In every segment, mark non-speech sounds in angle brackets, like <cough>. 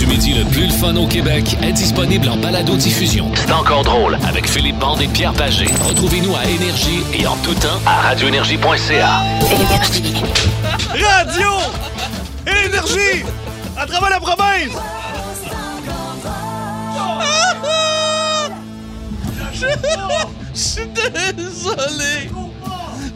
du midi le plus le fun au Québec est disponible en balado-diffusion. C'est encore drôle avec Philippe Bande et Pierre Pagé. Retrouvez-nous à Énergie et en tout temps à radioénergie.ca. Radio! Énergie! À travers la province! <laughs> Je suis désolé.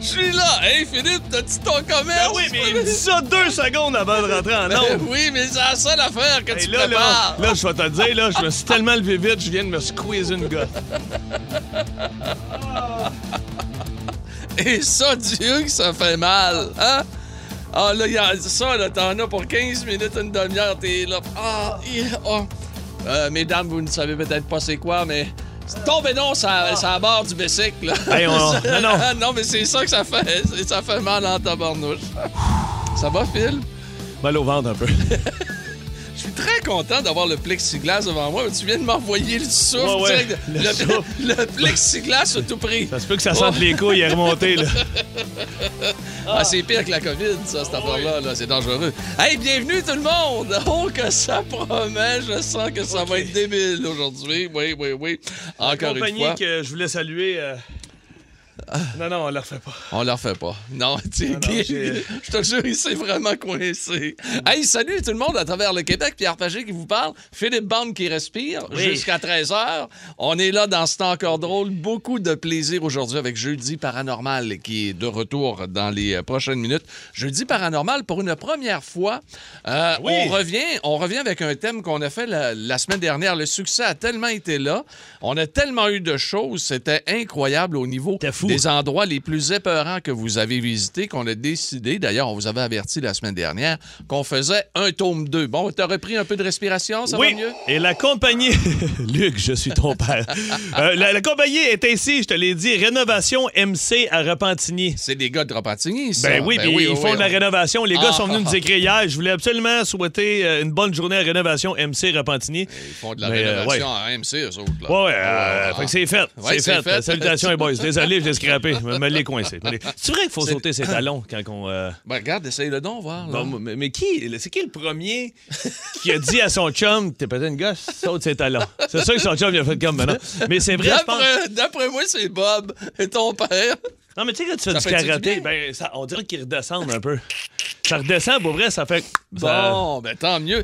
Je suis là. Hey, Philippe, t'as-tu ton commerce? Ben oui, mais il me dit ça deux secondes avant de rentrer en Ben oui, mais c'est la seule affaire que Hey, tu là, là, prépares. là, je vais te dire, là, je me suis tellement levé vite, je viens de me squeezer une gosse. <laughs> Et ça, Dieu, que ça fait mal, hein? Ah, là, y a ça, là, t'en as pour 15 minutes, une demi-heure, t'es là. Ah, oh. Euh, mesdames, vous ne savez peut-être pas c'est quoi, mais. Tombez donc ça, ça à bord du bicycle, là. Hey, on- <laughs> non, non. non, mais c'est ça que ça fait. Ça fait mal en tabarnouche. Ça va, Phil? Mal au ventre un peu. <laughs> Je suis très content d'avoir le plexiglas devant moi. Tu viens de m'envoyer le souffle ouais, direct. le Le, souffle. <laughs> le plexiglas a tout pris. Ça se peut que ça sente les couilles et remonter, là. Ah, c'est pire que la COVID, ça, cette affaire-là. Là. C'est dangereux. Hey, bienvenue tout le monde! Oh, que ça promet! Je sens que ça va être débile aujourd'hui. Oui, oui, oui. Encore une compagnie fois. que je voulais saluer. euh, <laughs> Non, non, on la refait pas. On la refait pas. Non, tu je te jure, il s'est vraiment coincé. Hey, salut tout le monde à travers le Québec. Pierre Pagé qui vous parle. Philippe Bande qui respire Oui. jusqu'à 13h. On est là dans ce temps encore drôle. Beaucoup de plaisir aujourd'hui avec Jeudi Paranormal qui est de retour dans les euh, prochaines minutes. Jeudi Paranormal, pour une première fois, euh, Oui. on, revient, on revient avec un thème qu'on a fait la, la semaine dernière. Le succès a tellement été là. On a tellement eu de choses. C'était incroyable au niveau fou. des endroits les plus épeurants que vous avez visités, qu'on a décidé, d'ailleurs, on vous avait averti la semaine dernière, qu'on faisait un tome 2. Bon, t'as repris un peu de respiration, ça oui, va mieux? et la compagnie... <laughs> Luc, je suis ton père. <laughs> Euh, la, la compagnie est ainsi, je te l'ai dit, Rénovation MC à Repentigny. C'est des gars de Repentigny, ça. Ben oui, ils oui, font oui, de la on- rénovation. Les gars Ah, sont venus ah, nous ah. écrire hier. Je voulais absolument souhaiter euh, une bonne journée à Rénovation MC Repentigny. Ils font de la Mais, euh, rénovation ouais. à MC, eux autres. Là. Ouais, ouais, euh, fait que c'est fait. Ouais, c'est fait. fait. Salutations, les boys. Désolé, je <laughs> scrappé. Me, me l'ai coincé. C'est vrai qu'il faut sauter ses talons quand on. euh, Ben regarde, essaye-le donc, voir. là. Bon, mais, mais qui, c'est qui le premier qui a dit à son chum, t'es peut-être une gosse, saute ses talons? C'est sûr que son chum il a fait comme maintenant. Mais c'est vrai, je pense. D'après moi, c'est Bob et ton père. Non, mais tu sais, quand tu fais Ça du karaté, ben, ça, on dirait qu'il redescend un peu. Ça redescend, pour vrai, ça fait. ça- Bon, ben tant mieux.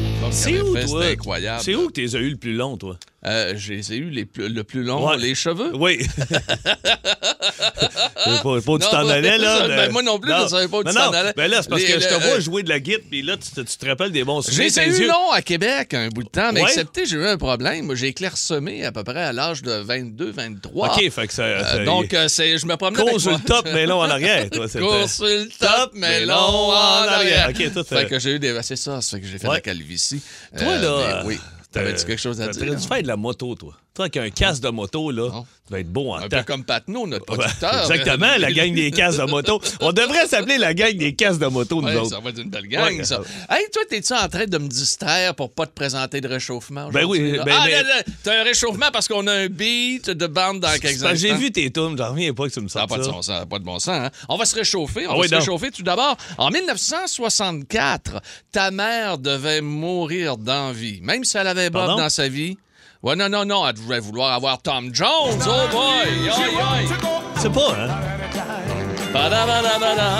C'est où, fait, toi? Incroyable. C'est où que t'es eu le plus long, toi? Euh, je les ai eu les plus- le plus long, Ouais. les cheveux. Oui. <laughs> pas, pas où tu Non, t'en allais, là. ben, moi non plus, je savais pas où tu Non, t'en non. allais. Ben là, c'est parce Les- que je te le- vois euh, jouer de la guitare, puis là, tu te, tu te rappelles des bons souvenirs. J'ai eu long à Québec un bout de temps, mais Ouais. excepté, j'ai eu un problème. Moi, j'ai clairsemé à peu près à l'âge de 22, 23. OK, fait que ça. Euh, donc, euh, je me promenais Cours sur le top, mais long en arrière, toi. Cours sur le top, mais long en arrière. OK, tout Fait que j'ai eu des... C'est ça, ça fait que j'ai fait la calvitie. Toi, Euh, là. oui. T'avais-tu quelque chose à dire? T'aurais dû faire de la moto, toi. Toi, avec un casque de moto, là, Non. tu vas être beau en Un temps. peu comme Patnaud, notre producteur. <laughs> Exactement, la gang des casques de moto. <laughs> On devrait s'appeler la gang des casques de moto, nous Ouais, autres. ça va être une belle gang, Ouais. ça. Hey, toi, t'es-tu en train de me distraire pour pas te présenter de réchauffement Ben oui, ben, ah, t'as un réchauffement parce qu'on a un beat de bande dans quelques instants. J'ai vu tes tunes, j'en reviens pas que tu me Ça n'a pas de sens, ça pas de bon sens. hein? On va se réchauffer. On Ah va oui, se réchauffer tout d'abord. En 1964, ta mère devait mourir d'envie, même si elle avait Bob Pardon? dans sa vie. Ouais, non, non, non, elle devait vouloir avoir Tom Jones. Oh boy! C'est pas, hein? Ba-da-ba-da-ba-da.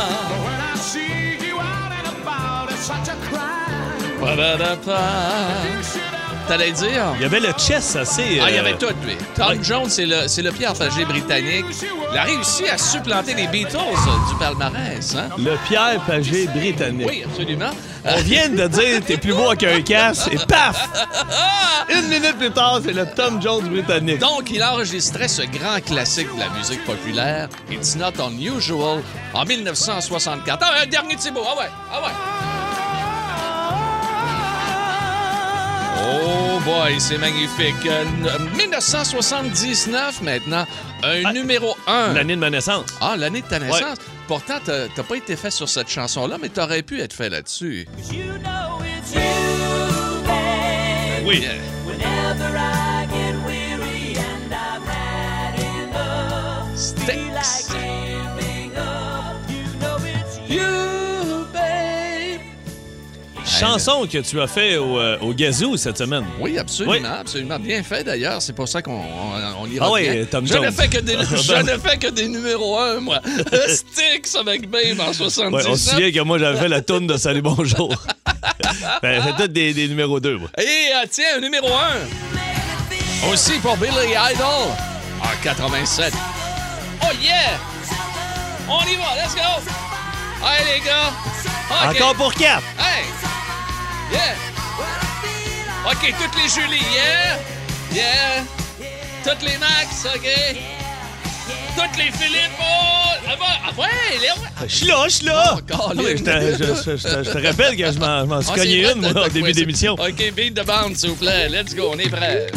Ba-da-da-pa. T'allais dire? Il y avait le chess assez. Ah, il y euh, avait tout, lui. Tom ouais. Jones, c'est le, c'est le Pierre Pagé britannique. Il a réussi à supplanter les Beatles euh, du palmarès, hein? Le Pierre Pagé britannique. Oui, absolument. On vient de dire t'es plus beau qu'un <laughs> casque et paf! <laughs> Une minute plus tard, c'est le Tom Jones britannique. Donc, il enregistrait ce grand classique de la musique populaire, It's Not Unusual, en 1964. Ah, un dernier Thibaut. Ah ouais, ah ouais. Boy, c'est magnifique. Euh, 1979 maintenant, un Ah, numéro 1. L'année de ma naissance. Ah, l'année de ta naissance. Pourtant, t'as pas été fait sur cette chanson-là, mais t'aurais pu être fait là-dessus. oui. Yeah. Chanson que tu as fait au, euh, au Gazoo cette semaine. Oui, absolument, Oui. absolument. Bien fait d'ailleurs. C'est pour ça qu'on on, on y Ah oui, Tom je ne Jones. fais que des, <laughs> je ne fais que des numéros 1, moi. <laughs> Sticks avec Babe en 77. Ouais, on se souvient que moi, j'avais fait la tourne de Salut Bonjour. <laughs> ben, fait peut-être des, des numéros 2, moi. Et euh, tiens, un numéro 1. Aussi pour Billy Idol en 87. Oh yeah! On y va, let's go! Hey les gars! Encore pour 4. Hey! Yeah! OK, toutes les Julie, yeah! Yeah! Toutes les Max, OK? Toutes les Philippe, oh! Ah, ah ouais, les... Je suis là, je suis là. Oh, mais je, te, je- je- je te- je te rappelle que je m'en suis Ah, cogné une, moi, au début ouais, d'émission. OK, beat de bande, s'il vous plaît. Let's go, on est prêts.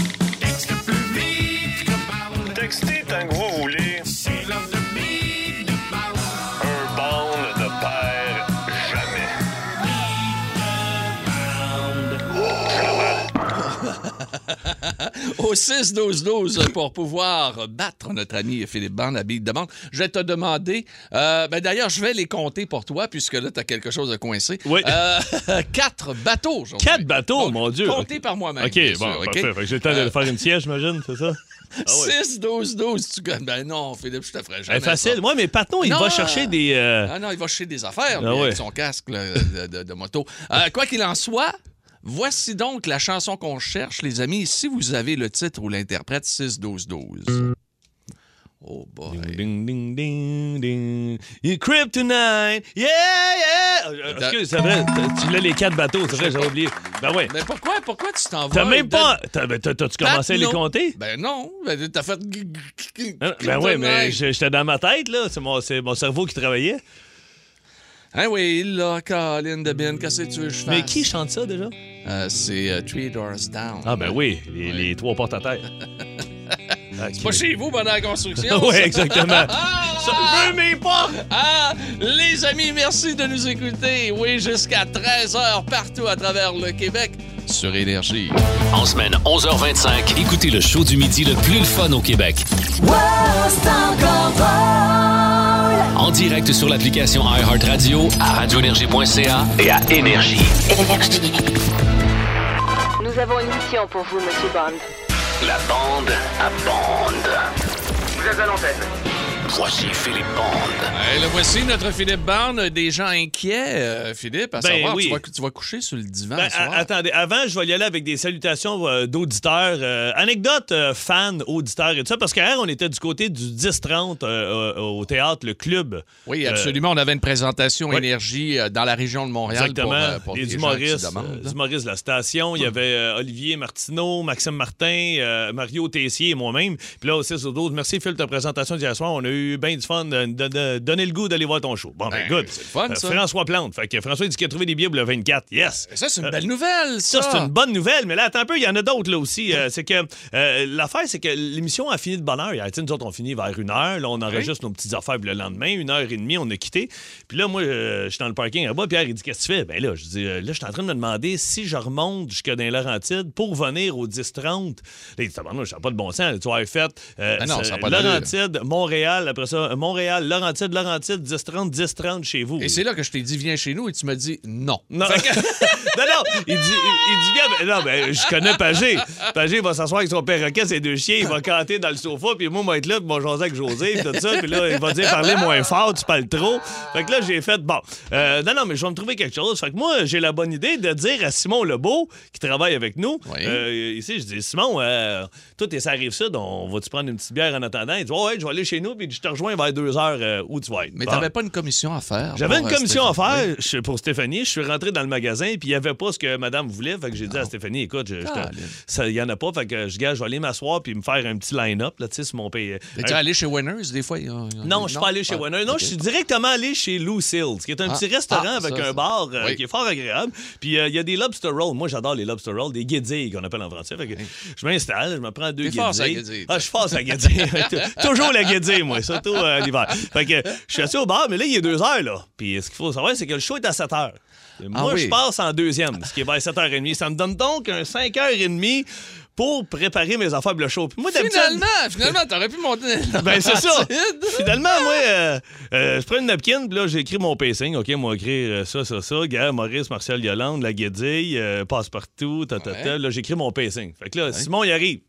Au 6-12-12 pour pouvoir battre notre ami Philippe Bande à Bille de Bande. Je vais te demander, euh, ben d'ailleurs, je vais les compter pour toi, puisque là, tu as quelque chose à coincer. Oui. Euh, <laughs> quatre bateaux aujourd'hui. Quatre bateaux, Donc, mon Dieu. Comptés par moi-même. OK, bon, sûr, OK? parfait. J'ai le temps de faire une siège, j'imagine, c'est ça? <laughs> Ah ouais. 6-12-12, tu gagnes. Ben non, Philippe, je te ferai jamais. Ben, facile. Moi, mais Patnon, il Non. va chercher des. euh, Ah non, il va chercher des affaires, Ah ouais. avec son casque là, de, de- de moto. Euh, quoi qu'il en soit, voici donc la chanson qu'on cherche, les amis. Si vous avez le titre ou l'interprète, 6-12-12. Oh boy. Ding, ding, ding, ding. You kryptonite. Yeah, yeah. Euh, Excuse, c'est vrai. Tu l'as les quatre bateaux, c'est vrai, j'ai oublié. Ben ouais. Mais pourquoi, pourquoi tu t'en vas? T'as même pas. ben, t'as- T'as-tu commencé à les compter? Ben non, ben t'as fait... Hein? Ben ouais, mais j'étais dans ma tête, là. C'est mon, c'est mon cerveau qui travaillait. Hein oui, là, Colin de Ben, qu'est-ce que tu veux que je fasse? Mais qui chante ça déjà? Euh, c'est euh, Three Doors Down. Ah, ben oui, les, les trois portes à terre. <laughs> C'est pas chez vous pendant la construction. <laughs> Oui, exactement. Ah! <laughs> Ça, je veux mes portes! Ah, les amis, merci de nous écouter. Oui, jusqu'à 13h partout à travers le Québec sur Énergie. En semaine 11h25, écoutez le show du midi le plus le fun au Québec. En direct sur l'application iHeartRadio, à radioénergie.ca et à Énergie. Nous avons une mission pour vous, Monsieur Bond. La bande à bande. Vous êtes à l'antenne. Voici Philippe Bande. Hey, le voici, notre Philippe Barne. Des gens inquiets, euh, Philippe, à Ben savoir, oui. tu, vas, tu vas coucher sur le divan Ben, ce soir. a- attendez, avant, je vais y aller avec des salutations euh, d'auditeurs. Euh, anecdote euh, fans, auditeurs et tout ça, parce qu'hier, on était du côté du 10-30 euh, euh, au théâtre, le club. Oui, Euh, absolument. On avait une présentation ouais. Énergie euh, dans la région de Montréal. Exactement. Pour, euh, pour les des gens humoristes, qui se demandent, euh, là. les humoristes de la station. Il y avait euh, Olivier Martineau, Maxime Martin, euh, Mario Tessier et moi-même. Puis là, aussi sur 12, merci Phil de ta présentation d'hier soir. On a eu bien du fun de, de- de donner le goût d'aller voir ton show. Bon, ben, Ben, good. c'est fun, ça. François Plante. Fait que François il dit qu'il a trouvé des billets pour le 24. Yes. Et Ça, c'est une belle nouvelle, ça. Euh, Ça, c'est une bonne nouvelle, mais là, attends un peu, il y en a d'autres là aussi. Euh, c'est que euh, l'affaire, c'est que l'émission a fini de bonne heure. Nous autres, on finit vers une heure. Là, on enregistre nos petites affaires le lendemain. Une heure et demie, on a quitté. Puis là, moi, euh, je suis dans le parking là-bas. Pierre, il dit Qu'est-ce que tu fais? Ben là, je dis euh, Là, je suis en train de me demander si je remonte jusque dans Laurentides pour venir au 10-30. Là, il dit ça n'a pas de bon sens. Tu avoir fait euh, Ah non, ça pas. Laurentides, Montréal, après ça, Montréal, Laurentides, Laurentides, 10-30, 10-30 chez vous. Et c'est là que je t'ai dit, viens chez nous, et tu m'as dit non. Non. <laughs> non, non, il dit, il, il dit non, ben, je connais Pagé. Pagé va s'asseoir avec son perroquet, ses deux chiens, il va canter dans le sofa, puis moi, moi, être là, puis mon jaser avec José, puis tout ça, puis là, il va dire parler moins fort, tu parles trop. Fait que là, j'ai fait, bon, euh, non, non, mais je vais me trouver quelque chose. Fait que moi, j'ai la bonne idée de dire à Simon Lebeau, qui travaille avec nous, Oui. euh, ici, je dis, Simon, euh, toi, t'es ça arrive ça, on va-tu prendre une petite bière en attendant? Il dit, ouais, ouais, je vais aller chez nous, puis je te rejoins vers deux heures euh, où tu vas être. Mais Bon. t'avais pas une commission à faire. J'avais une euh, commission à faire je- pour Stéphanie. Je suis rentré dans le magasin, puis il n'y avait pas ce que madame voulait. Fait que j'ai dit à Stéphanie, écoute, il n'y en a pas. Fait que je gage, je vais aller m'asseoir puis me faire un petit line-up, là, tu sais, sur mon pays. T'es-tu allé chez Winners, des fois? il y a- il y a- Non, je suis pas allé chez Warner. Non, je suis directement allé chez Lucille, qui est un Ah, petit restaurant ah, avec ça, un bar euh, Oui. qui est fort agréable. Puis euh, il y a des lobster rolls. Moi, j'adore les lobster rolls, des guédilles qu'on appelle en français. Fait que je m'installe, je me prends deux guédilles. guédille. Ah, je suis fort à guédille. <laughs> Toujours la guédille, moi. Surtout euh, l'hiver. Fait que je suis assis au bar, mais là, il est 2 heures, là. Puis ce qu'il faut savoir, c'est que le show est à 7 heures. Et Moi, Ah oui. je passe en deuxième, ce qui est vers 7h30. Ça me donne donc un 5h30 pour préparer mes affaires le show. Puis moi, Finalement, finalement, t'aurais pu monter. ben, c'est ça. Finalement, moi, euh, euh, je prends une napkin, puis là, j'ai écrit mon pacing. OK, moi, écrire euh, ça, ça, ça. Gars, Maurice, Martial Yolande, La Guédille, euh, Passe-Partout, ta, ta, ta. Ouais. Là, j'écris mon pacing. Fait que là, Simon, il arrive.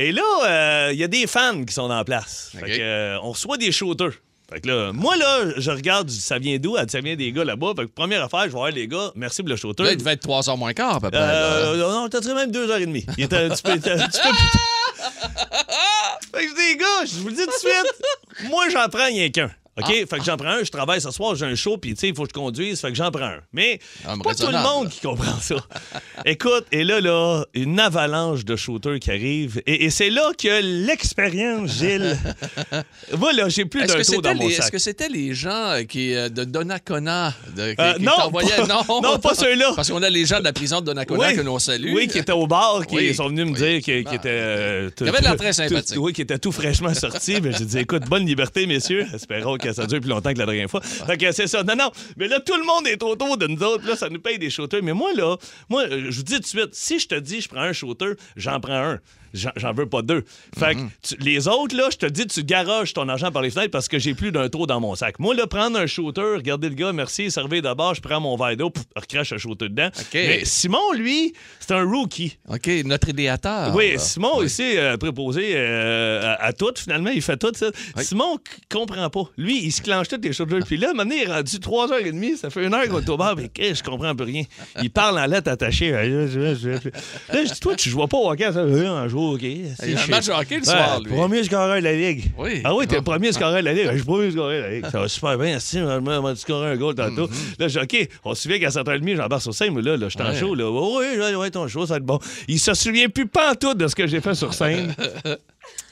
Et là, euh, il y a des fans qui sont en place. Fait que, euh, on reçoit des shooters. Fait que là, moi, là, je regarde, ça vient d'où? Ça vient des gars là-bas. Fait que première affaire, je vais voir les gars. Merci pour le shooter. Là, il devait être 3 heures moins quart, à peu près. là. Euh, non, t'as tiré même deux heures et demie. Il était un petit peu, un petit peu plus <laughs> Fait que je dis, les gars, je vous le dis tout de suite, moi, j'en prends rien qu'un. OK? Ah. Fait que j'en prends un, je travaille ce soir, j'ai un show, puis tu sais, il faut que je conduise, fait que j'en prends un. Mais Ah, pas tout le monde qui comprend ça. <laughs> Écoute, et là, là, une avalanche de shooters qui arrive, et, et c'est là que l'expérience, Gilles. <laughs> Moi, là, j'ai plus d'un c'était dans mon les, sac. est-ce que c'était les gens euh, qui, euh, de Donnacona de, qui, Euh, qui non, t'envoyaient? pas- Non, <laughs> non, pas ceux-là. Parce qu'on a les gens de la prison de Donnacona Oui. que l'on salue. Oui, qui étaient au bar, qui Oui. sont venus me dire qu'ils Ah. étaient. euh, tout- Qui avaient de très sympathiques. tout- Oui, qui étaient tout fraîchement sortis. Mais j'ai dit, écoute, bonne liberté, messieurs. Espérons que ça dure plus longtemps que la dernière fois. Fait que c'est ça. Non, non. Mais là, tout le monde est autour de nous autres. Là, ça nous paye des shooters. Mais moi, là, moi, je vous dis tout de suite, si je te dis, je prends un shooter, j'en prends un. J'en veux pas deux. Fait que tu- les autres, là, je te dis, tu garages ton argent par les fenêtres parce que j'ai plus d'un tour dans mon sac. Moi, là, prendre un shooter, regardez le gars, merci, servez d'abord, je prends mon verre d'eau, recrache un shooter dedans. Mais Simon, lui, c'est un rookie. OK, notre idéateur. Oui, là. Simon ici euh, préposé euh, à, à tout, finalement, il fait tout ça. Simon c- comprend pas. Lui, il se clenche toutes les choses. Puis là, maintenant, il est rendu 3h30, ça fait une heure qu'on est au bar, mais je comprends peu rien. Il parle en lettres attachées. Là, je dis, toi, tu joues pas au hockey, ça? Oui, un jour, OK? Il y a un match de hockey le soir, lui. Premier scoreur de la Ligue. Oui. Ah oui, t'es le premier scoreur de la Ligue. Je suis le premier scoreur de la Ligue. Ça va super bien. Si, on m'a scoré un goal tantôt. Là, je dis, OK, on se souvient qu'à 7h30, j'embarque sur scène, mais là, là je suis en Mhm. Show. Là. Oui, oui, ton show, ça va être bon. Il se souvient plus tout de ce que j'ai fait sur scène. <laughs>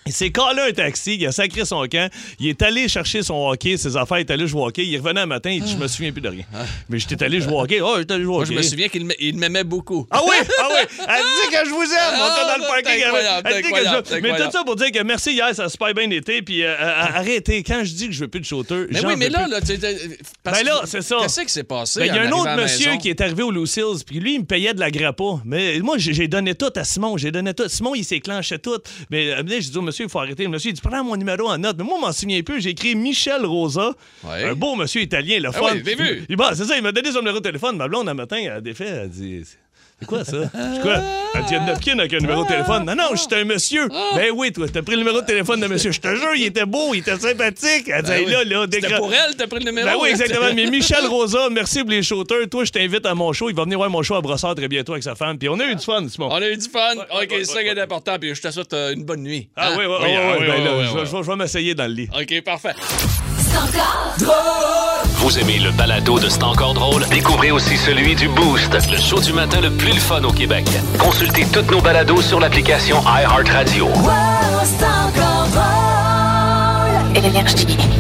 Il s'est collé un taxi, il a sacré son camp, il est allé chercher son hockey, ses affaires, il est allé jouer au hockey, il revenait un matin, il dit Je me souviens plus de rien. Mais j'étais allé jouer au hockey. Oh, j'étais allé jouer au Moi, hockey. je me souviens qu'il m'a- il m'aimait beaucoup. Ah oui, ah oui, <laughs> elle dit que je vous aime. On était dans le Ah, parking. incroyable, elle dit que je- Mais tout ça pour dire que merci hier, ça a super bien été. Puis euh, euh, <laughs> arrêtez, quand je dis que je veux plus de shooter, Mais oui, mais là, là, tu Ben là, c'est ça. Qu'est-ce qui s'est passé? Ben, Il y a un autre monsieur qui est arrivé au Lucille's, puis lui, il me payait de la grappa. Mais moi, j'ai donné tout à Simon. J'ai donné tout. Simon, il s'éclenchait tout. Mais euh, dit au monsieur, il faut arrêter. Le monsieur, il dit, prends mon numéro en note. Mais moi, m'en souviens plus. J'ai écrit Michel Rosa, Ouais. un beau monsieur italien, le Ah fun. oui, l'ai vu. Il, bon, c'est ça, il m'a donné son numéro de téléphone. Ma blonde, un matin, elle a défait, elle a dit. C'est quoi ça? Je dis quoi? Dit, a une napkin avec un numéro de téléphone. Non, non, j'étais un monsieur. Ben oui, toi, t'as pris le numéro de téléphone de monsieur. Je te jure, il était beau, il était sympathique. Elle dit, Ben Hey, oui. là, là, C'était pour elle, t'as pris le numéro? ben oui, exactement. Mais Michel <laughs> Rosa, merci pour les shooters. Toi, je t'invite à mon show. Il va venir voir mon show à Brossard très bientôt avec sa femme. Puis on a eu du fun, Simon. On a eu du fun. OK, ouais, c'est ça qui est important. Puis je te souhaite euh, une bonne nuit. Ah Hein? oui, oui, oui. oui, oui, ben là, je vais- m'essayer dans le lit. OK, parfait. Vous aimez le balado de C'est encore drôle? Découvrez aussi celui du Boost, le show du matin le plus le fun au Québec. Consultez toutes nos balados sur l'application iHeartRadio.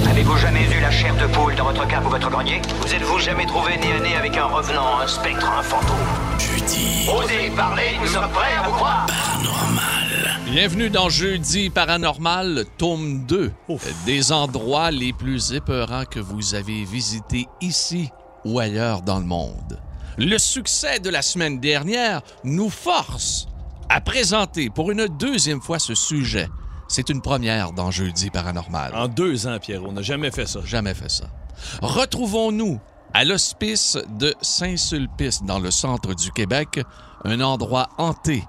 Avez-vous jamais eu la chair de poule dans votre cave ou votre grenier? Vous êtes-vous jamais trouvé nez à nez avec un revenant, un spectre, un fantôme? Jeudi. Osez parler, nous sommes prêts à vous croire. Bienvenue dans Jeudi Paranormal, tome 2. Des endroits les plus épeurants que vous avez visités ici ou ailleurs dans le monde. Le succès de la semaine dernière nous force à présenter pour une deuxième fois ce sujet. C'est une première dans Jeudi Paranormal. En deux ans, Pierre, on n'a jamais fait ça. Jamais fait ça. Retrouvons-nous à l'hospice de Saint-Sulpice, dans le centre du Québec, un endroit hanté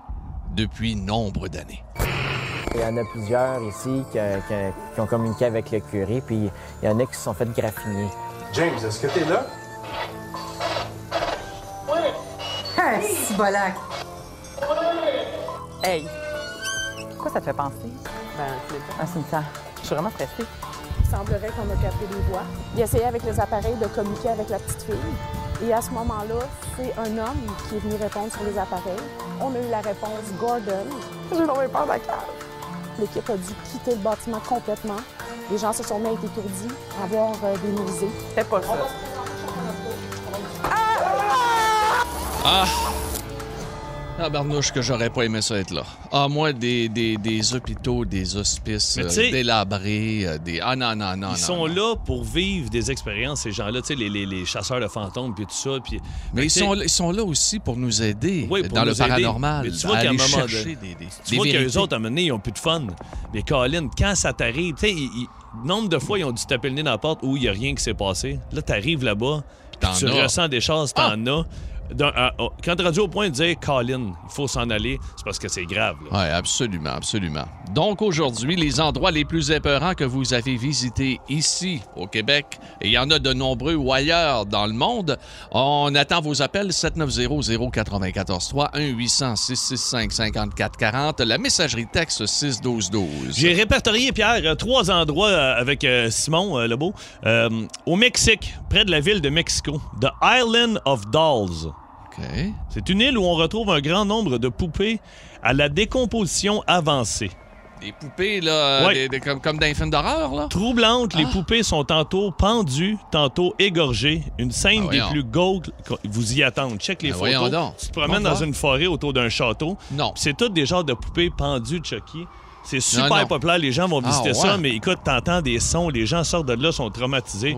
depuis nombre d'années. Il y en a plusieurs ici qui, qui- qui ont communiqué avec le curé, puis il y en a qui se sont fait graffiner. James, est-ce que t'es là? Ah, si bolac. Hey. Quoi ça te fait penser? Ben, un cimetière. Je suis vraiment stressée. Il semblerait qu'on a capté des voix. Il essayait avec les appareils de communiquer avec la petite fille. Et à ce moment-là, c'est un homme qui est venu répondre sur les appareils. On a eu la réponse Gordon. J'ai tombé de la cave. L'équipe a dû quitter le bâtiment complètement. Les gens se sont mis à être étourdis, à avoir euh, des nausées. C'est pas ça. Ah! Ah, Barnouche, que j'aurais pas aimé ça être là. Ah, moi, des, des, des hôpitaux, des hospices euh, délabrés, euh, des... Ah non, non, non, non. Ils sont non. là pour vivre des expériences, ces gens-là, tu sais, les, les- les chasseurs de fantômes, puis tout ça. Puis, Mais ils sont, ils sont là aussi pour nous aider Oui, pour dans le aider. paranormal. Mais tu vois qu'à un moment des, des, Tu des vois qu'eux autres, à un moment donné, ils ont plus de fun. Mais Colin, quand ça t'arrive, tu sais, nombre de fois, ils ont dû taper le nez dans la porte où il n'y a rien qui s'est passé. Là, t'arrives là-bas, tu as. ressens des choses, t'en as. Quand tu rendu au point de dire Colin, il faut s'en aller, c'est parce que c'est grave. Oui, absolument, absolument. Donc aujourd'hui, les endroits les plus épeurants que vous avez visités ici au Québec, et il y en a de nombreux ou ailleurs dans le monde, on attend vos appels 790-094-3, 1-800-665-5440, la messagerie texte 61212. J'ai répertorié, Pierre, euh, trois endroits euh, avec euh, Simon Lebeau. Euh, au Mexique, près de la ville de Mexico, The Island of Dolls. C'est une île où on retrouve un grand nombre de poupées à la décomposition avancée. Des poupées, là, Ouais. des- des- comme, comme dans les films d'horreur, là? Troublantes, les Ah. poupées sont tantôt pendues, tantôt égorgées. Une scène Ah, des plus gold. Vous y attendez. Check les voyons photos. donc. Tu te promènes dans une forêt autour d'un château. Non. C'est toutes des genres de poupées pendues, Chucky. C'est super Non, non. populaire. Les gens vont Ah, visiter ouais. ça, mais écoute, t'entends des sons. Les gens sortent de là, sont traumatisés.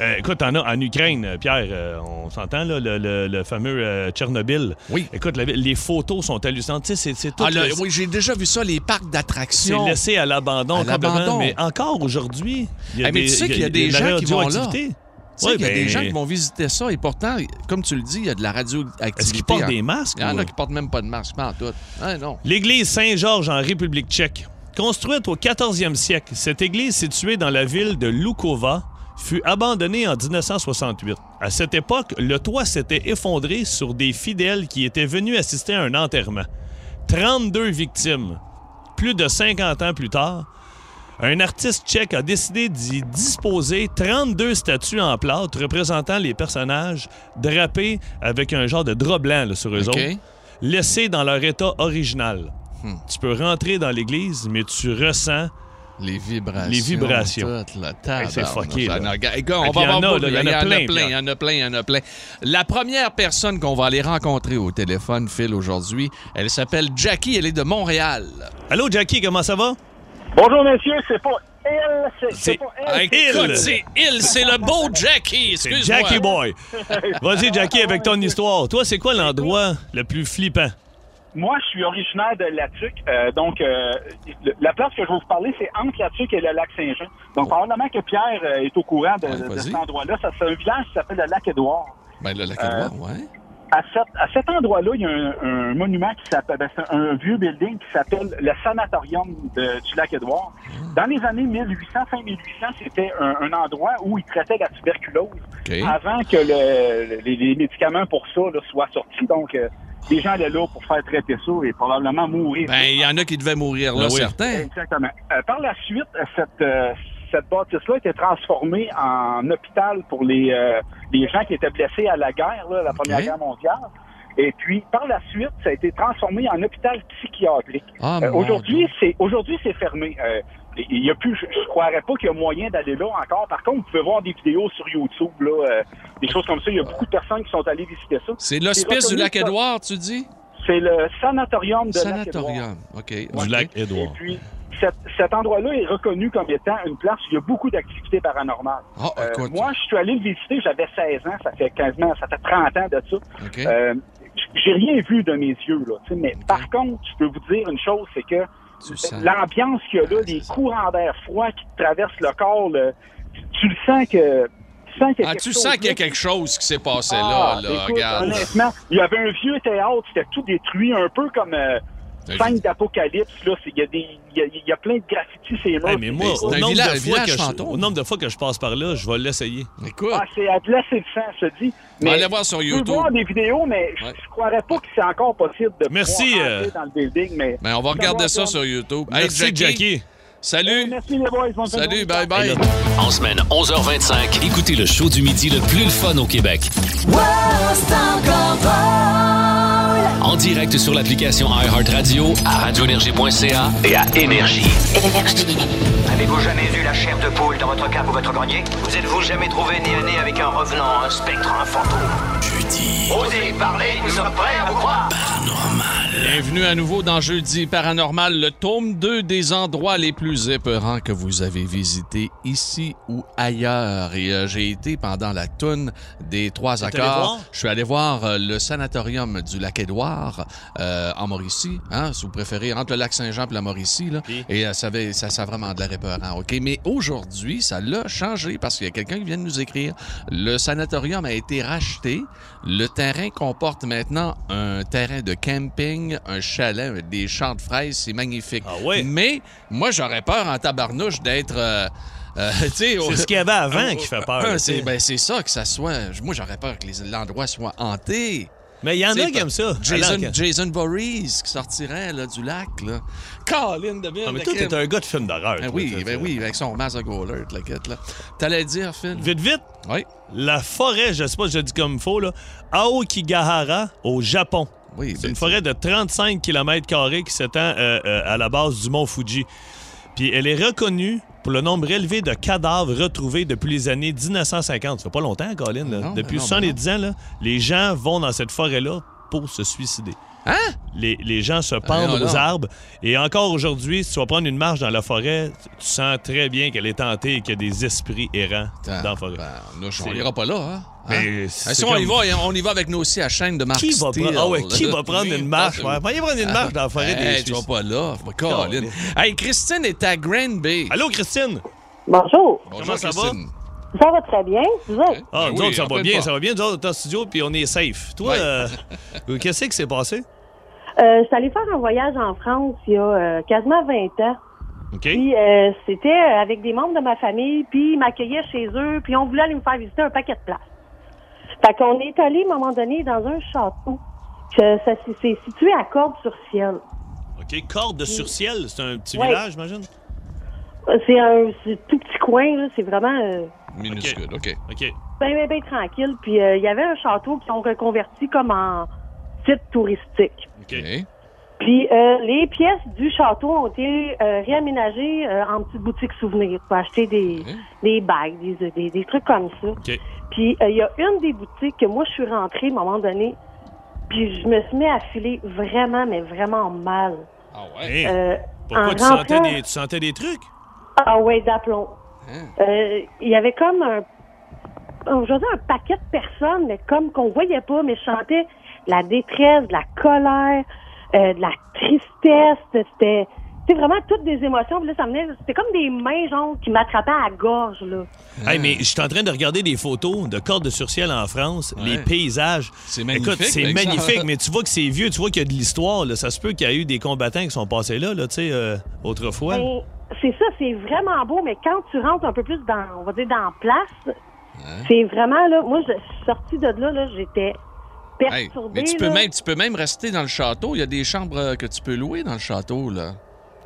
Euh, écoute, as en Ukraine, euh, Pierre, euh, on s'entend, là, le, le- le fameux euh, Tchernobyl. Oui. Écoute, la- les photos sont hallucinantes. Tu sais, c'est- c'est tout. Ah, le- oui, j'ai déjà vu ça, les parcs c'est d'attractions. laissé à l'abandon À complètement. l'abandon. Mais encore aujourd'hui, il y a mais des, tu sais qu'il y a des gens qui vont là. Tu sais Ouais, qu'il y a des gens qui vont visiter ça et pourtant, comme tu le dis, il y a de la radioactivité. Est-ce qu'ils portent en- des masques? Il y en a qui portent même pas de masque, pas en tout. Ah, non. L'église Saint-Georges en République tchèque. Construite au 14e siècle, cette église située dans la ville de Lukova fut abandonnée en 1968. À cette époque, le toit s'était effondré sur des fidèles qui étaient venus assister à un enterrement. 32 victimes. Plus de 50 ans plus tard, un artiste tchèque a décidé d'y disposer 32 statues en plâtre représentant les personnages drapés avec un genre de drap blanc là, sur eux autres, laissés dans leur état original. Hmm. Tu peux rentrer dans l'église, mais tu ressens. Les vibrations. Les vibrations. Hey, c'est fucké, là. On va il y en avoir a, il y en a Il plein, il y en a plein, il y en a plein. La première personne qu'on va aller rencontrer au téléphone, Phil, aujourd'hui, elle s'appelle Jackie, elle est de Montréal. Allô, Jackie, comment ça va? Bonjour, messieurs, c'est pas elle, c'est- pas elle. écoute, Il. c'est il, c'est le beau Jackie, excuse-moi. Jackie Boy. <laughs> Vas-y, Jackie, avec ton histoire. Toi, c'est quoi l'endroit le plus flippant? Moi, je suis originaire de La Tuque. euh, donc, euh, le- la place que je vais vous parler, c'est entre La Tuque et le lac Saint-Jean. Donc, probablement que Pierre euh, est au courant de, Ouais, de vas-y. cet endroit-là. Ça, c'est un village qui s'appelle le lac Édouard. Ben, le lac Euh, Édouard, ouais. À, cet- à cet endroit-là, il y a un, un monument qui s'appelle, ben, un vieux building qui s'appelle le sanatorium de- du lac Édouard. Dans les années 1800, fin 1800, c'était un, un endroit où ils traitaient la tuberculose avant que le- les, les médicaments pour ça là, soient sortis. Donc, euh, les gens allaient là pour faire traiter ça et probablement mourir. Ben, il y en a qui devaient mourir là, Ben oui. certains. Exactement. Euh, par la suite, euh, cette, euh, cette bâtisse-là a été transformée en hôpital pour les, euh, les gens qui étaient blessés à la guerre, là, la Première. Guerre mondiale. Et puis, par la suite, ça a été transformé en hôpital psychiatrique. Ah, Euh, aujourd'hui, c'est aujourd'hui c'est fermé. Euh, il y a plus, je, je croirais pas qu'il y a moyen d'aller là encore. Par contre, vous pouvez voir des vidéos sur YouTube, là, euh, des choses comme ça. Il y a beaucoup de personnes qui sont allées visiter ça. C'est l'hospice du lac Édouard, tu dis? C'est le sanatorium de lac Édouard. Sanatorium, OK. Du lac Et Édouard. puis, cet, cet endroit-là est reconnu comme étant une place où il y a beaucoup d'activités paranormales. Ah, Euh, écoute. moi, je suis allé le visiter, j'avais 16 ans, ça fait quasiment, ça fait 30 ans de ça. OK. Euh, j'ai rien vu de mes yeux, là. Mais par contre, je peux vous dire une chose, c'est que l'ambiance qu'il y a là, les courants d'air froid qui traversent le corps, tu, le sens que. Tu sens qu'il y a Ah, quelque tu chose sens qu'il y a là. quelque chose qui s'est passé Ah, là, là, écoute, regarde. Honnêtement, il y avait un vieux théâtre, c'était tout détruit, un peu comme euh, scène d'apocalypse. Là, C'est- il y a des, il y a, y a plein de graffitis ces murs. Hey, mais moi, c'est au nombre, village- de fois que je, au nombre de fois que je passe par là, je vais l'essayer. Écoute, Ah, c'est à glacer le sang, je te dis. on va aller voir sur tu peux YouTube. voir des vidéos, mais je- Ouais. je croirais pas que c'est encore possible de Merci, pouvoir euh, dans le building. Mais Ben, on va regarder ça sur YouTube. Hey, Merci, Jackie. Salut. Merci les boys, Salut, bye bye. En semaine 11h25, écoutez le show du midi le plus le fun au Québec. Wow, c'est. En direct sur l'application iHeartRadio, à radioénergie.ca et à Énergie. Avez-vous jamais vu la chair de poule dans votre cave ou votre grenier? Vous êtes-vous jamais trouvé nez à nez avec un revenant, un spectre, un fantôme? Jeudi. Osez parler, nous sommes prêts à vous croire Bienvenue à nouveau dans Jeudi Paranormal, le tome 2 des endroits les plus épeurants que vous avez visités ici ou ailleurs. Et euh, j'ai été pendant la toune des trois accords. Je suis allé voir euh, le sanatorium du lac Édouard euh, en Mauricie, hein, si vous préférez, entre le lac Saint-Jean et la Mauricie. Là. Et euh, ça, avait, ça, ça a vraiment de l'air épeurant. OK? Mais aujourd'hui, ça l'a changé parce qu'il y a quelqu'un qui vient de nous écrire. Le sanatorium a été racheté. Le terrain comporte maintenant un terrain de camping, un chalet, avec des champs de fraises. C'est magnifique. Mais moi, j'aurais peur en tabarnouche d'être. euh, euh, <laughs> tu sais, au- C'est ce qu'il y avait avant qui fait <laughs> peur, Ah, C'est ben, c'est ça que ça soit. Moi, j'aurais peur que les- l'endroit soit hanté. Mais il y en a qui aiment ça. Jason, Alors Jason Voorhees qui sortirait là, du lac. Là. Colin de Ah, mais toi, t'es un gars de film d'horreur. Ben toi, oui, ben oui, avec son masque Goaler, la quête, là. T'allais dire, Phil? Vite, vite. Oui. La forêt, je sais pas si je le dis comme il faut, là, Aokigahara, au Japon. Oui, c'est ben, une forêt de 35 km qui s'étend euh, euh, à la base du mont Fuji. Puis elle est reconnue pour le nombre élevé de cadavres retrouvés depuis les années 1950. Ça fait pas longtemps, Colin. là. Non, depuis ben non, 70 ans, là, les gens vont dans cette forêt-là pour se suicider. Hein? Les, les gens se pendent non, aux non. arbres. Et encore aujourd'hui, si tu vas prendre une marche dans la forêt, tu sens très bien qu'elle est tentée et qu'il y a des esprits errants dans la forêt. Nous, on n'ira pas là, hein? Mais Hein? c'est si on comme- y va, on y va avec nous aussi à chaîne de Marc Qui va, prendre- ah ouais, qui va prendre une marche? Ouais, voyez prendre une marche dans la forêt des Hey, Tu vas pas là. Hey, Christine est à Grand Bay. Allô, Christine? Bonjour. Comment ça va? Christine. Ça va très bien, vous autres? Ah, Ben nous oui, autres, ça va bien, pas. ça va bien. Nous autres, on est en studio, puis on est safe. Toi, Ouais. euh, <laughs> qu'est-ce qui s'est passé? Euh, je suis allée faire un voyage en France il y a euh, quasiment 20 ans. OK. Puis euh, c'était euh, avec des membres de ma famille, puis ils m'accueillaient chez eux, puis on voulait aller me faire visiter un paquet de places. Fait qu'on est allé à un moment donné dans un château. que ça c'est situé à Cordes-sur-Ciel. OK, Corde de Sur-Ciel, c'est un petit Ouais. village, j'imagine? Euh, C'est un c'est tout petit coin, là, c'est vraiment euh, Minuscule, OK. OK. bien, bien, bien tranquille. Puis euh, il y avait un château qui ont reconverti comme en site touristique. OK. Puis euh, les pièces du château ont été euh, réaménagées euh, en petites boutiques souvenirs pour acheter des, des bagues, des, des, des trucs comme ça. Puis euh, il y a une des boutiques que moi je suis rentrée à un moment donné, puis je me suis mis à filer vraiment, mais vraiment mal. Ah Euh, Pourquoi en tu sentais, des, tu sentais des trucs? Ah ouais, d'aplomb. Hein? Euh, Il y avait comme un, un- je veux dire un paquet de personnes, mais comme qu'on voyait pas, mais je sentais la détresse, de la colère, euh, de la tristesse. C'était, c'était vraiment toutes des émotions. Puis là, ça venait, c'était comme des mains genre qui m'attrapaient à la gorge là. Hey, mais je suis en train de regarder des photos de Corde de Sur-Ciel en France, Ouais. les paysages. C'est magnifique, Écoute, c'est magnifique, <laughs> mais tu vois que c'est vieux, tu vois qu'il y a de l'histoire. là. Ça se peut qu'il y a eu des combattants qui sont passés là, là tu sais, euh, autrefois. Ben, c'est ça, c'est vraiment beau, mais quand tu rentres un peu plus dans, on va dire dans la place, c'est vraiment là. Moi, je suis sortie de là, là, j'étais Hey, mais tu peux, là. même, tu peux même rester dans le château. Il y a des chambres euh, que tu peux louer dans le château, là.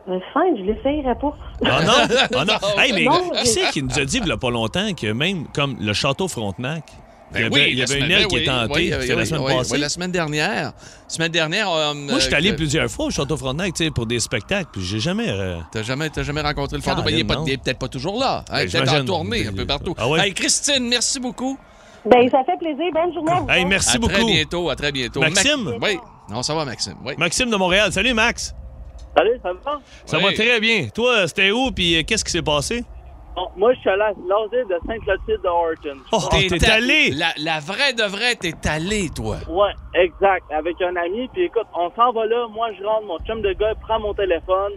Euh, Fine, je l'essayerais pas. Ah non? <laughs> Ah non? Hey, mais Non, qui c'est qui nous a dit il y a pas longtemps que même comme le château Frontenac, il y avait, il y avait une aile ben qui est oui, c'était oui, la semaine oui, passée. oui, la semaine dernière. Semaine dernière. euh, Moi, je suis allé euh, plusieurs fois au château Frontenac, tu sais, pour des spectacles, puis j'ai jamais... euh, T'as jamais, t'as jamais rencontré le fantôme? Ben, il est pas- non. il est peut-être pas toujours là. Ben, Hey, peut-être en tournée un peu partout. Ah ouais? Hey, Christine, merci beaucoup. Ben, ça fait plaisir. Bonne journée à vous. Hey, merci à beaucoup. très bientôt, à très bientôt. Maxime? Oui. Non, ça va, Maxime. Oui. Maxime de Montréal. Salut, Max. Salut, ça va? Ça Oui. va très bien. Toi, c'était où, puis euh, qu'est-ce qui s'est passé? Bon, moi, je suis allé à l'asile de Sainte-Clotilde de Horton. Oh, t'es allé? La, la vraie de vraie, t'es allé, toi. Ouais, exact. Avec un ami. Puis écoute, on s'en va là. Moi, je rentre. Mon chum de gars prend mon téléphone.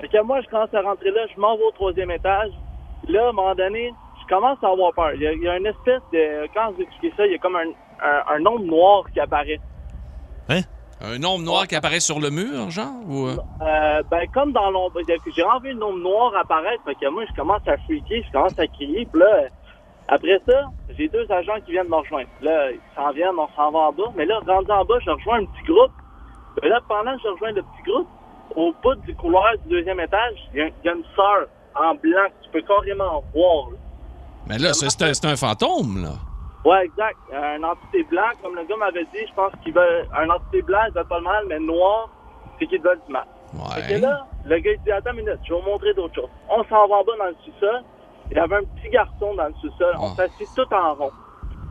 Fait que moi, je commence à rentrer là. Je m'en vais au troisième étage. Là, à un moment donné, commence à avoir peur. Il y a, il y a une espèce de... Quand je vous explique ça, il y a comme un, un, un nombre noir qui apparaît. Un nombre noir qui apparaît sur le mur, genre? Ou... euh? Euh, ben, comme dans l'ombre. J'ai envie le nombre noir apparaître. Fait que moi, je commence à freaker. Je commence à crier. Puis là, après ça, j'ai deux agents qui viennent me rejoindre. Là, ils s'en viennent, on s'en va en bas. Mais là, rendu en bas, je rejoins un petit groupe. Puis là, pendant que je rejoins le petit groupe, au bout du couloir du deuxième étage, il y, y a une sœur en blanc que tu peux carrément voir. là. Mais là, c'est un, un fantôme, là. Ouais, exact. Un entité blanc, comme le gars m'avait dit, je pense qu'il veut. Un entité blanc, il veut pas le mal, mais noir, c'est qu'il veut du mal. Fait que là, le gars, il dit Attends une minute, je vais vous montrer d'autres choses. On s'en va en bas dans le sous-sol. Il y avait un petit garçon dans le sous-sol. On s'assit tout en rond.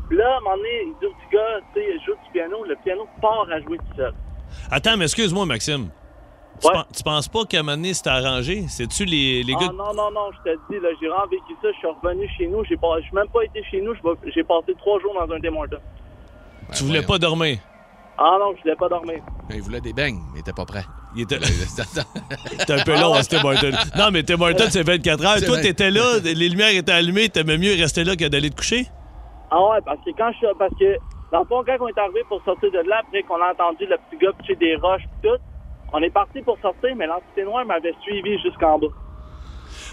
Puis là, à un moment donné, il dit au petit gars, tu sais, joue du piano. Le piano part à jouer tout seul. Attends, mais excuse-moi, Maxime. Tu, pen- tu penses pas qu'à un moment donné, c'était arrangé? C'est-tu les, les Ah gars... non, non, non, je te dis, là, j'ai vraiment vécu ça. Je suis revenu chez nous. J'ai pas, même pas été chez nous. J'ai passé trois jours dans un Hortons. tu voulais pas dormir? Ah non, je voulais pas dormir. Il voulait des beignes, mais il était pas prêt. Il était... <laughs> C'était un peu long, hein, Tim Horton. Non, mais Tim Horton, c'est 24 heures. C'est Toi, t'étais là, les lumières étaient allumées, t'aimais mieux rester là que d'aller te coucher? Ah ouais, parce que quand je suis. Parce que, dans le fond, quand on est arrivé pour sortir de là, après qu'on a entendu le petit gars pitcher des roches pis tout, on est parti pour sortir, mais l'entité noire m'avait suivi jusqu'en bas.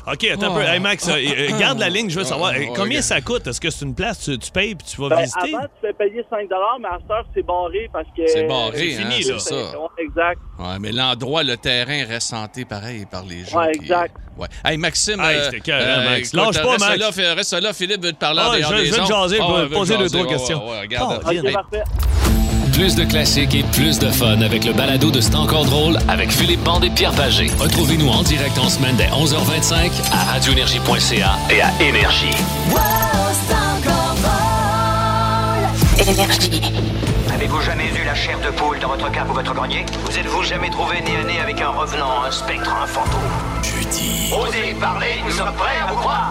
OK, attends un peu. Hey, Max, euh, euh, garde la ligne, je veux savoir. Ah, euh, ouais, combien ça coûte? Est-ce que c'est une place, tu, tu payes puis tu vas Ben, visiter? avant, tu fais payer 5 mais à cette heure, c'est barré parce que. C'est barré, c'est hein, fini, c'est là. ça. Ouais, exact. Ouais, mais l'endroit, le terrain reste hanté pareil par les gens. Ouais, qui- exact. Ouais. Hey, Maxime. Hey, euh, c'était écœurant, Max. écoute, Lâche pas, reste Max. Là, reste là, Philippe veut te parler Ah, je- je veux te jaser, Ah, poser deux, trois questions. ouais, ouais, regarde. Oh, Ok, parfait. Plus de classiques et plus de fun avec le balado de C'est encore drôle avec Philippe Bande et Pierre Pagé. Retrouvez-nous en direct en semaine dès 11h25 à radioénergie.ca et à Énergie. Avez-vous jamais eu la chair de poule dans votre cave ou votre grenier? Vous êtes-vous jamais trouvé nez à nez avec un revenant, un spectre, un fantôme? Jeudi. Osez parler, nous sommes prêts à vous croire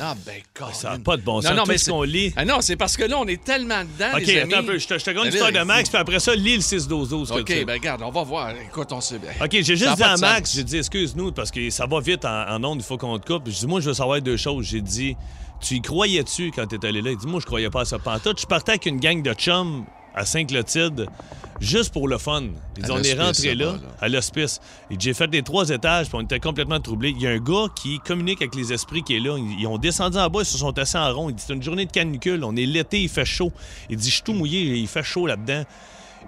Ah, ben, Ça n'a pas de bon sens. Non, non, mais ce c'est- qu'on lit. Ah non, c'est parce que là, on est tellement dedans, OK, les amis. attends un peu. Je te, je te de Max, puis après ça, lis le 6-12-12. que OK, ben regarde, on va voir. Écoute, on sait bien. OK, j'ai juste dit à Max, j'ai dit excuse-nous parce que ça va vite en, en ondes, il faut qu'on te coupe. Je dis moi je veux savoir deux choses. J'ai dit tu y croyais-tu quand t'es allé là? Il dit moi je croyais pas à ça pantoute. Je partais avec une gang de chums à Saint-Clotilde juste pour le fun. Il dit À on est rentré là, à l'hospice. Il dit j'ai fait les trois étages puis on était complètement troublés. Il y a un gars qui communique avec les esprits qui est là. Ils, ils ont descendu en bas, ils se sont assis en rond. Il dit c'est une journée de canicule, on est l'été, il fait chaud. Il dit je suis tout mouillé, il fait chaud là-dedans.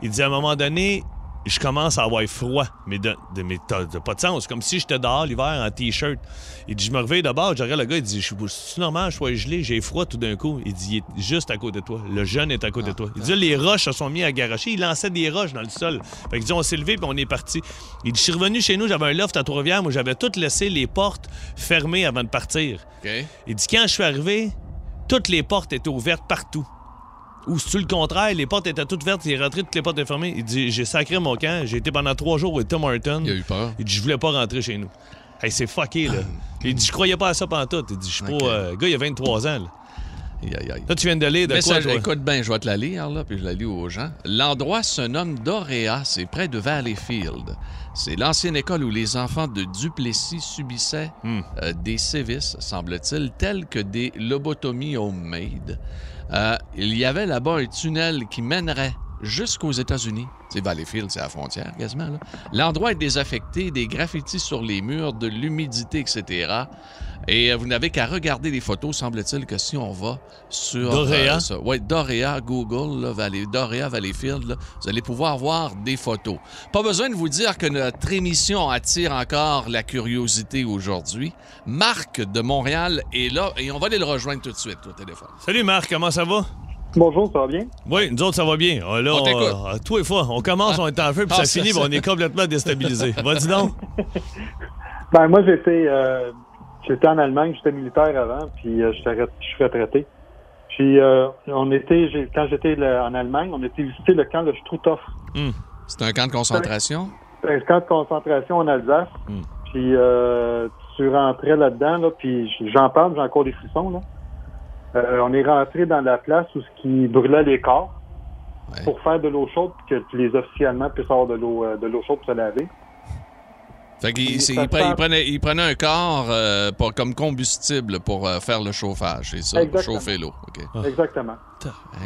Il dit à un moment donné, je commence à avoir froid, mais de, de, mais t'as- t'as pas de sens. Comme si j'étais dehors l'hiver en t-shirt. Il dit, je me réveille d'abord, je regarde le gars, il dit, je suis normal, je sois gelé, j'ai froid tout d'un coup. Il dit, il est juste à côté de toi. Le jeune est à côté de toi. Il dit, les roches se sont mis à garocher. Il lançait des roches dans le sol. Fait qu'il dit, on s'est levé puis on est parti. Il dit, je suis revenu chez nous, j'avais un loft à Trois-Rivières, moi j'avais tout laissé les portes fermées avant de partir. Il dit, quand je suis arrivé, toutes les portes étaient ouvertes partout. Ou c'est-tu le contraire, les portes étaient toutes ouvertes, il est rentré, toutes les portes étaient fermées. Il dit J'ai sacré mon camp, j'ai été pendant trois jours au Tim Horton. Il a eu peur. Il dit Je voulais pas rentrer chez nous. Hey, c'est fucké, là. il dit Je croyais pas à ça pantoute. Il dit Je suis pas. euh, le gars, il a 23 ans, là. Aïe, aïe, aïe. Là, tu viens de lire de Mais quoi, ça, toi? écoute bien, je vais te la lire, là, puis je la lis aux gens. L'endroit se nomme Dorea, c'est près de Valleyfield. C'est l'ancienne école où les enfants de Duplessis subissaient Hmm. euh, des sévices, semble-t-il, tels que des lobotomies homemade. Euh, il y avait là-bas un tunnel qui mènerait jusqu'aux États-Unis. C'est Valleyfield, c'est à la frontière, quasiment. L'endroit est désaffecté, des graffitis sur les murs, de l'humidité, etc. Et euh, vous n'avez qu'à regarder les photos, semble-t-il, que si on va sur... Dorea? oui, Dorea, Google, là, Valley- Dorea, Valleyfield, là, vous allez pouvoir voir des photos. Pas besoin de vous dire que notre émission attire encore la curiosité aujourd'hui. Marc de Montréal est là et on va aller le rejoindre tout de suite au téléphone. Salut Marc, comment ça va? Bonjour, ça va bien? Oui, nous autres, ça va bien. Ah, là, On t'écoute. euh, à tous les fois, on commence, on est en feu, puis Ah, ça ça, finit, puis on est complètement déstabilisé. <laughs> Vas-y donc. <laughs> Ben, moi, j'étais, euh, j'étais en Allemagne, j'étais militaire avant, puis euh, je suis retraité. Puis, euh, on était, j'ai- quand j'étais en Allemagne, on était visiter le camp de Struthof. Hmm. C'est un camp de concentration? un camp de concentration en Alsace. Hmm. Puis euh, tu rentrais là-dedans, là, puis j'en parle, j'ai encore des frissons. Là. Euh, on est rentré dans la place où ce qui brûlait les corps pour faire de l'eau chaude, que les officiers allemands puissent avoir de l'eau euh, de l'eau chaude pour se laver. Fait qu'il Il- pre- prenait, il prenait un corps euh, pour- comme combustible pour euh, faire le chauffage, c'est ça? Exactement. Chauffer l'eau. OK. Exactement.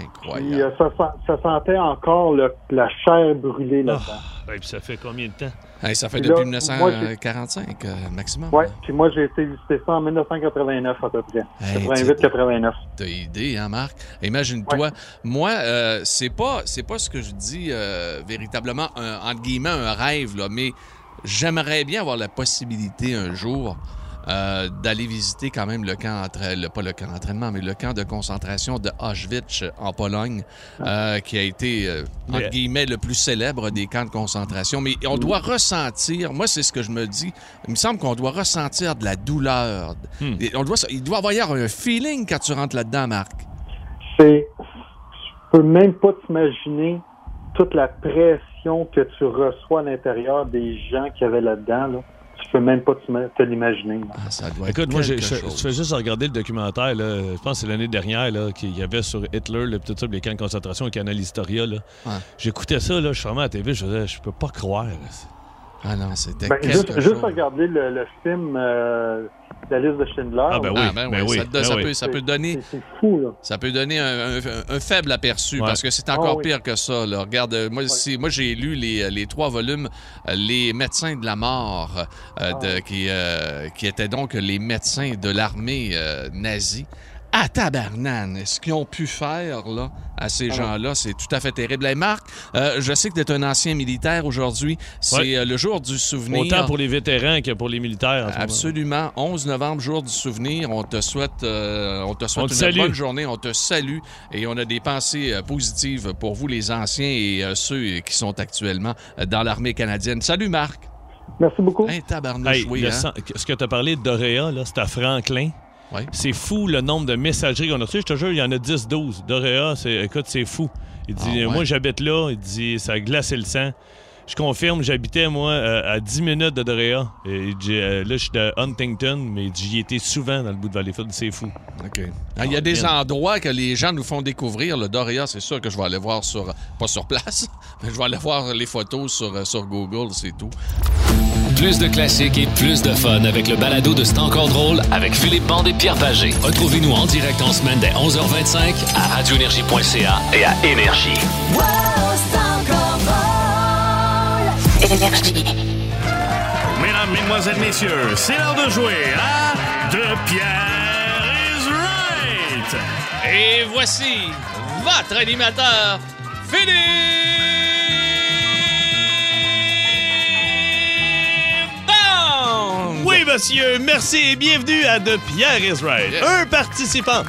Incroyable. Puis euh, ça, sent- ça sentait encore le- la chair brûlée là-dedans. Puis ça fait combien de temps? Hey, ça fait Puis depuis là, moi, j'ai- 1945 euh, maximum. Ouais, puis moi j'ai été visiter ça en 1989 à peu près. Hey, 88-89. T'as idée, hein, Marc? Imagine-toi, moi, euh, c'est pas, c'est pas ce que je dis euh, véritablement, un, entre guillemets, un rêve, là, mais j'aimerais bien avoir la possibilité un jour euh, d'aller visiter quand même le camp, entre, le, pas le camp d'entraînement, mais le camp de concentration de Auschwitz en Pologne, euh, qui a été, euh, entre guillemets, le plus célèbre des camps de concentration. Mais on doit ressentir, moi, c'est ce que je me dis, il me semble qu'on doit ressentir de la douleur. Hmm. On doit, il doit y avoir un feeling quand tu rentres là-dedans, Marc. C'est. Je peux même pas t'imaginer toute la pression que tu reçois à l'intérieur des gens qui avaient là-dedans. Là. Tu peux même pas te l'imaginer. Ah, ça doit Écoute, moi, je, fais juste regarder le documentaire, là, je pense que c'est l'année dernière, là, qu'il y avait sur Hitler, le tout ça, les camps de concentration, le canal Historia. Ouais. J'écoutais ça, là, je fermais la TV, je faisais, je peux pas croire. Ah non, c'était Ben, quelque juste, chose. juste regarder le, le film euh, La liste de Schindler. Ah, ben oui, Ah, ben ben oui, oui, ça, te- ben ça oui. peut, ça peut donner, C'est c'est fou, là. ça peut donner un, un- un faible aperçu Ouais. parce que c'est encore Ah oui. pire que ça. là. Regarde, euh, moi, si- moi j'ai lu les, les trois volumes, euh, les médecins de la mort, euh, de- qui, euh, qui étaient donc les médecins de l'armée euh, nazie. À tabarnane, ce qu'ils ont pu faire là, à ces Ah. gens-là, c'est tout à fait terrible. Et Marc, euh, je sais que tu es un ancien militaire aujourd'hui. C'est Ouais. euh, le jour du souvenir. Autant pour les vétérans que pour les militaires. en ce moment. Absolument. 11 novembre, jour du souvenir. On te souhaite, euh, on te souhaite On te une salue. bonne journée. On te salue et on a des pensées euh, positives pour vous, les anciens et euh, ceux qui sont actuellement dans l'armée canadienne. Salut, Marc. Merci beaucoup. Hey, tabarnouche, Hey, oui, hein? sang- ce que tu as parlé d'Oréa, à Franklin. Ouais. C'est fou le nombre de messageries qu'on a reçues. Je te jure, il y en a 10-12. D'Oréa, c'est, écoute, c'est fou. Il dit, Ah ouais? moi, j'habite là. Il dit, ça a glacé le sang. Je confirme, j'habitais, moi, euh, à 10 minutes de Doréa. Et il dit, euh, là, je suis de Huntington, mais j'y étais souvent dans le bout de Valleyfield. C'est fou. OK. Ah, Il y a des endroits que les gens nous font découvrir. Le Doria, c'est sûr que je vais aller voir sur. Pas sur place, <laughs> mais je vais aller voir les photos sur, euh, sur Google, c'est tout. Plus de classiques et plus de fun avec le balado de C'est encore drôle avec Philippe Bande et Pierre Pagé. Retrouvez-nous en direct en semaine dès 11h25 à radioénergie.ca et à Énergie. Mesdames, Mesdemoiselles, Messieurs, c'est l'heure de jouer à De Pierre is Right! Et voici votre animateur, Philippe Oui, monsieur, merci et bienvenue à De Pierre is Right. Un participant.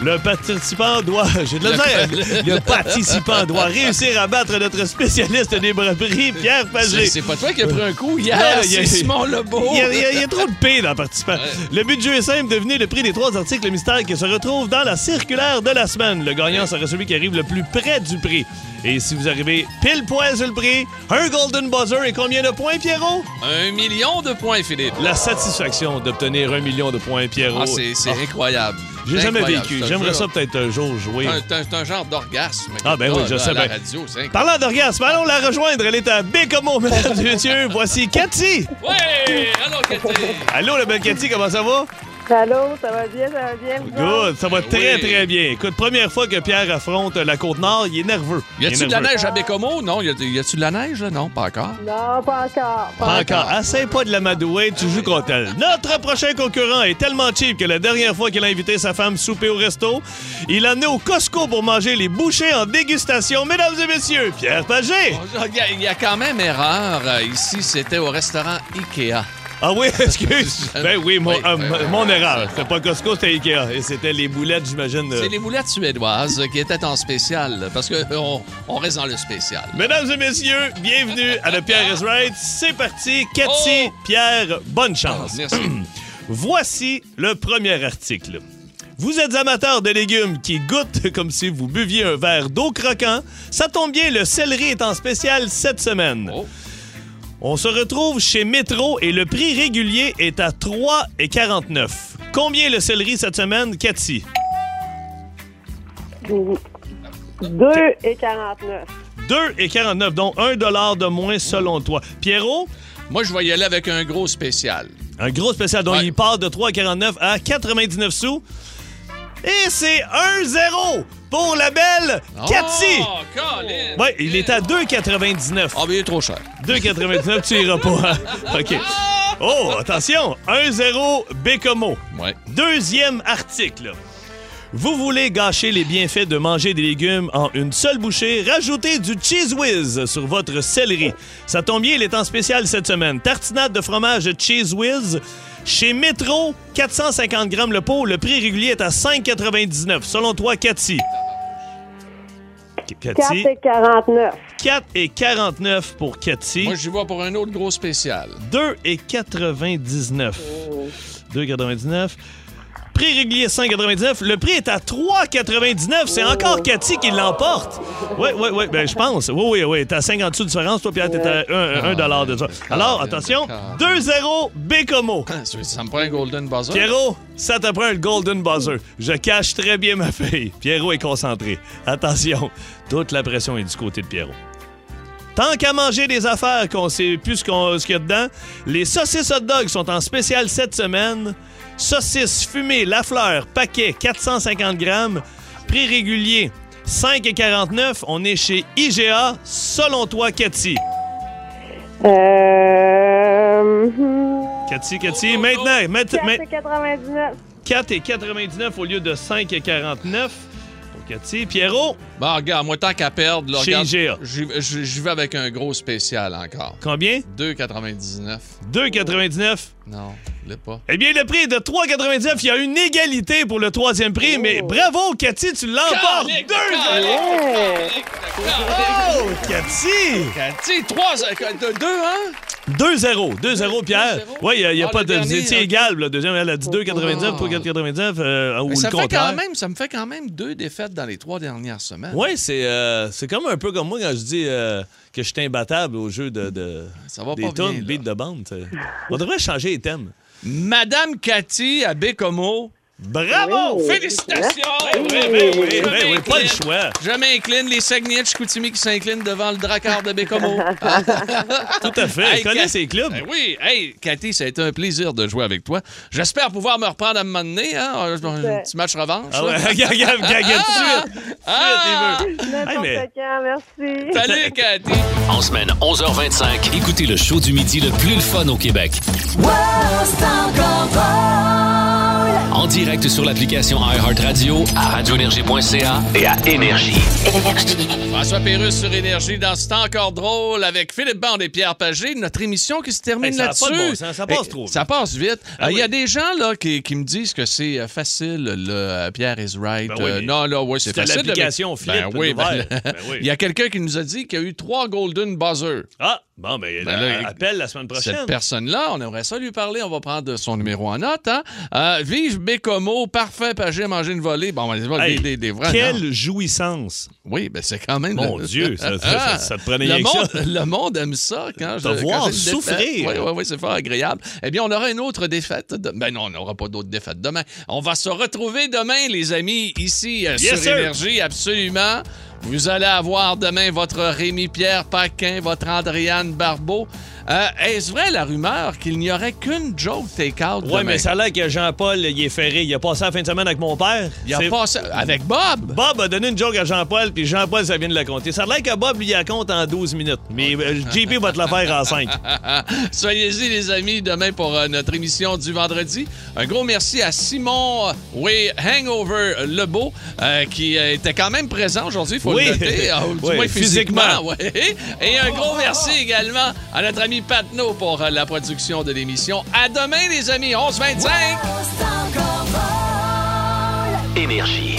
Le participant doit. <laughs> J'ai de la Le-. Le participant doit réussir à battre notre spécialiste des bras-bris, Pierre Pagé. c'est pas toi qui as pris un coup hier, Non, il y a- c'est Simon Lebeau. Il y, a, il y a- il y a trop de P dans le participant. Le but du jeu est simple, devinez le prix des trois articles mystères qui se retrouvent dans la circulaire de la semaine. Le gagnant sera celui qui arrive le plus près du prix. Et si vous arrivez pile poil sur le prix, un golden buzzer et combien de points, Pierrot? Un million de points, Philippe. La satisfaction d'obtenir un million de points, Pierrot. Ah, c'est c'est Ah, incroyable. J'ai jamais vécu. J'aimerais ça peut-être un jour jouer. C'est un- genre d'orgasme. Ah, ben oui, je là, sais bien. radio. Parlant d'orgasme, allons la rejoindre. Elle est à Bécomo, <laughs> mesdames et messieurs. Voici Cathy. Ouais! Allô, Cathy! Allô, la belle Cathy, comment ça va? Allô, ça va bien, ça va bien? Good, ça va très Oui. très bien. Écoute, première fois que Pierre affronte la Côte-Nord, il est nerveux. Y a-tu de la neige à Bécomo? Non. Y a-tu de la neige, là? Non, pas encore. Non, pas encore. Pas encore. Essaye pas de l'amadouer, tu joues contre elle. Notre prochain concurrent est tellement cheap que la dernière fois qu'il a invité sa femme souper au resto, il l'a amené au Costco pour manger les bouchées en dégustation. Mesdames et messieurs, Pierre Pagé. Il y, y a quand même erreur. euh, Ici, c'était au restaurant Ikea. Ah oui, <laughs> excuse. <laughs> ben oui, mon, Oui, euh, oui, oui. mon erreur. C'était pas Costco, c'était Ikea. Et c'était les boulettes, j'imagine. de- C'est les boulettes suédoises qui étaient en spécial, parce qu'on on reste dans le spécial. Mesdames et messieurs, bienvenue à The Pierre is Right. C'est parti. Cathy, Oh! Pierre, bonne chance. Merci. <clears throat> Voici le premier article. Vous êtes amateur de légumes qui goûtent comme si vous buviez un verre d'eau croquant. Ça tombe bien, le céleri est en spécial cette semaine. Oh. On se retrouve chez Métro et le prix régulier est à 3,49. Combien le céleri cette semaine, Cathy? 2 et 49. 2,49, donc 1 de moins selon toi. Pierrot? Moi, je vais y aller avec un gros spécial. Un gros spécial. Donc, Ouais. il part de 3,49 à 99 sous. Et c'est 1-0 pour la belle Cathy. Oh, Colin! Ouais, il est à 2,99. Ah, mais il est trop cher. 2,99, tu iras pas. hein? <laughs> OK. Oh, attention. 1-0 Bécomo. Ouais. Deuxième article. Vous voulez gâcher les bienfaits de manger des légumes en une seule bouchée? Rajoutez du Cheese Whiz sur votre céleri. Ça tombe bien, il est en spécial cette semaine. Tartinade de fromage Cheese Whiz. Chez Metro, 450 grammes le pot. Le prix régulier est à 5,99. Selon toi, Cathy? 4 et 49. 4 et 49 pour Cathy. Moi, j'y vais pour un autre gros spécial. 2 et 99. 2,99. Prix régulier 5,99. Le prix est à 3,99. C'est encore Cathy qui l'emporte. Oui, oui, oui. Ben, je pense. Oui, oui, oui. T'es à 50 sous de différence. Toi, Pierre, t'es à 1, dollar de ça. Alors, attention. 2-0 Bécomo. Ça me prend un golden buzzer. Pierrot, ça te prend le golden buzzer. Je cache très bien ma feuille. Pierrot est concentré. Attention. Toute la pression est du côté de Pierrot. Tant qu'à manger des affaires qu'on sait plus ce qu'il y a dedans, les saucisses hot dog sont en spécial cette semaine. Saucisses fumées Lafleur, paquet 450 grammes, prix régulier 5,49. On est chez IGA. Selon toi, Cathy. Euh... Cathy, Cathy, maintenant, maintenant, 4 et 99. 4,99 au lieu de 5,49 pour Cathy. Pierrot, Bon, regarde, moi, tant qu'à perdre, là, Chez regarde, IGA. j'y vais avec un gros spécial encore. combien? 2,99. 2,99. Non, je l'ai pas. Eh bien, le prix est de 3,99. Il y a une égalité pour le troisième prix, mais bravo, Cathy, tu l'emportes! Calique, 2 calique, Oh, Cathy! Cathy, 3, 2, hein? 2-0. 2-0, Pierre. Oui, il n'y a, Ah, pas de. Vous étiez égal, le deuxième, elle a dit 2,99, Oh. toi 4,99, euh, ou Mais le ça, fait contraire. quand même, ça me fait quand même deux défaites dans les trois dernières semaines. Oui, c'est euh, c'est comme un peu comme moi quand je dis euh, que je suis imbattable au jeu de, de Ça va des pas tunes, bien, là. beat de bande. t'sais. On devrait changer les thèmes. Madame Cathy à Bécomo. Bravo! Félicitations! Oui, oui, oui, oui, Je oui, oui, m'incline. pas le choix. Je m'incline. Les Saguenay Chicoutimi qui s'inclinent devant le Drakkar de Bécomo. <laughs> Tout à fait. Hey, Cat- ses clubs. Ben oui. Hey, Cathy, ça a été un plaisir de jouer avec toi. J'espère pouvoir me reprendre à un moment donné. Hein? Un petit match revanche. Ah ouais, <laughs> regarde, regarde, regarde, regarde, tout de suite. Ah! Mais- quand, merci. Salut, Cathy. En semaine 11h25, écoutez le show du midi le plus le fun au Québec. En direct sur l'application iHeartRadio, à radioénergie.ca et à Énergie. François Pérusse sur Énergie dans C'est encore drôle avec Philippe Bande et Pierre Pagé. Notre émission qui se termine Hey, là-dessus. bon ça passe Hey, trop vite. Ça passe vite. Ah Euh, Il y a des gens là, qui, qui me disent que c'est euh, facile, le euh, Pierre is right. Ben oui, Euh, non, là, oui, c'est facile. l'application mais- Philippe Ben oui, ben. Ben oui. Il y a quelqu'un qui nous a dit qu'il y a eu trois Golden Buzzer. Ah, bon, ben, Ben là, appelle la semaine prochaine. Cette personne-là, on aimerait ça lui parler. On va prendre son numéro en note. Hein? Euh, vive Bécomo, parfait, Pagé, manger une volée. Bon, ben, Hey, des, des, des vrais. Quelle non. jouissance! Oui, ben c'est quand même. Mon le- Dieu, ça- ça- ça- ça te prenait le monde, ça. Le monde aime ça quand je. Te voir j'ai défaite. souffrir. Oui, oui, oui, c'est fort agréable. Eh bien, on aura une autre défaite. de- Ben non, on n'aura pas d'autres défaites demain. On va se retrouver demain, les amis, ici euh, Yes, sur sir. Énergie, absolument. Vous allez avoir demain votre Rémi-Pierre Paquin, votre Andréane Barbeau. Euh, Est-ce vrai la rumeur qu'il n'y aurait qu'une joke take-out Oui, mais ça a l'air que Jean-Paul, il est ferré. Il a passé la fin de semaine avec mon père. Il a passé avec Bob. Bob a donné une joke à Jean-Paul, puis Jean-Paul, ça vient de la compter. Ça a l'air que Bob, lui, la compte en 12 minutes. Mais euh, JP va te la faire en 5. <laughs> Soyez-y, les amis, demain pour euh, notre émission du vendredi. Un gros merci à Simon euh, oui, Hangover Lebeau, qui était quand même présent aujourd'hui, faut Oui. le noter, du Oui, moins physiquement. physiquement. ouais. Et un gros merci également à notre ami Patno pour euh, la production de l'émission. À demain, les amis, 11-25! Énergie.